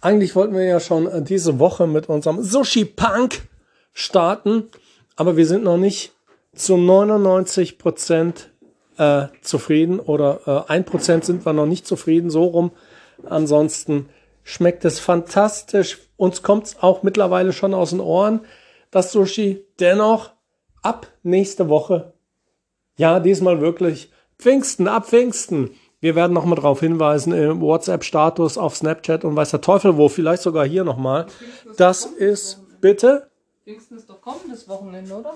Eigentlich wollten wir ja schon äh, diese Woche mit unserem Sushi Punk starten, aber wir sind noch nicht zu 99 Prozent äh, zufrieden oder äh, 1% sind wir noch nicht zufrieden, so rum. Ansonsten schmeckt es fantastisch. Uns kommt es auch mittlerweile schon aus den Ohren, das Sushi. Dennoch ab nächste Woche, ja, diesmal wirklich Pfingsten, ab Pfingsten. Wir werden nochmal darauf hinweisen im WhatsApp-Status, auf Snapchat und weiß der Teufel wo, vielleicht sogar hier nochmal. Das ist, bitte? Pfingsten ist doch kommendes Wochenende, oder?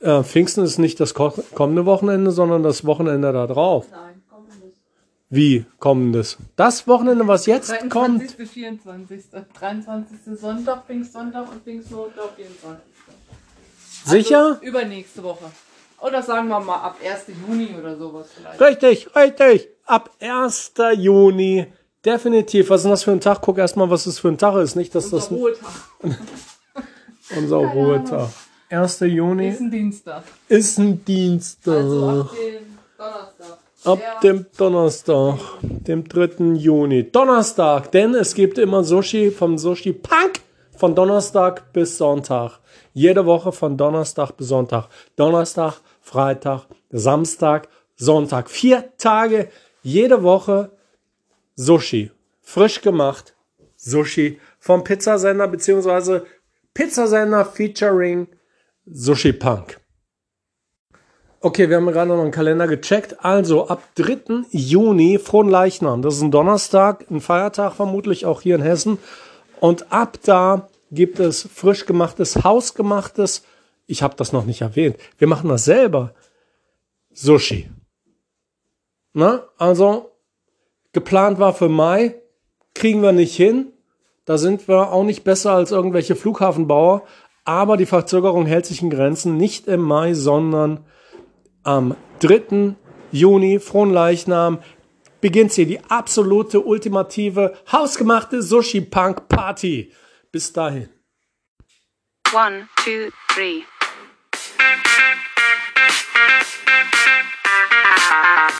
Äh, Pfingsten ist nicht das ko kommende Wochenende, sondern das Wochenende da drauf. Nein, kommendes. Wie kommendes? Das Wochenende, was jetzt 23. kommt. bis 24. 23. Sonntag, Pfingstsonntag und Pfingstmontag, 24. Sicher? Also übernächste Woche. Oder sagen wir mal ab 1. Juni oder sowas vielleicht. Richtig, richtig. Ab 1. Juni. Definitiv. Was ist denn das für ein Tag? Guck erstmal, was das für ein Tag ist. Nicht, dass das Unser Ruhetag. unser Ruhetag. 1. Juni Ist ein Dienstag. ist ein Dienstag. Also ab dem Donnerstag. Ab Der- dem Donnerstag, dem 3. Juni. Donnerstag, denn es gibt immer Sushi vom Sushi Punk von Donnerstag bis Sonntag. Jede Woche von Donnerstag bis Sonntag. Donnerstag, Freitag, Samstag, Sonntag. Vier Tage jede Woche Sushi. Frisch gemacht. Sushi vom Pizzasender beziehungsweise Pizzasender featuring Sushi Punk. Okay, wir haben gerade noch einen Kalender gecheckt. Also ab 3. Juni, Frohen Leichnam. Das ist ein Donnerstag, ein Feiertag vermutlich auch hier in Hessen. Und ab da gibt es frisch gemachtes, hausgemachtes, ich habe das noch nicht erwähnt, wir machen das selber, Sushi. Na, also geplant war für Mai, kriegen wir nicht hin. Da sind wir auch nicht besser als irgendwelche Flughafenbauer. Aber die Verzögerung hält sich in Grenzen. Nicht im Mai, sondern am 3. Juni, Frohen Leichnam, beginnt hier die absolute, ultimative, hausgemachte Sushi-Punk-Party. Bis dahin. One, two, three.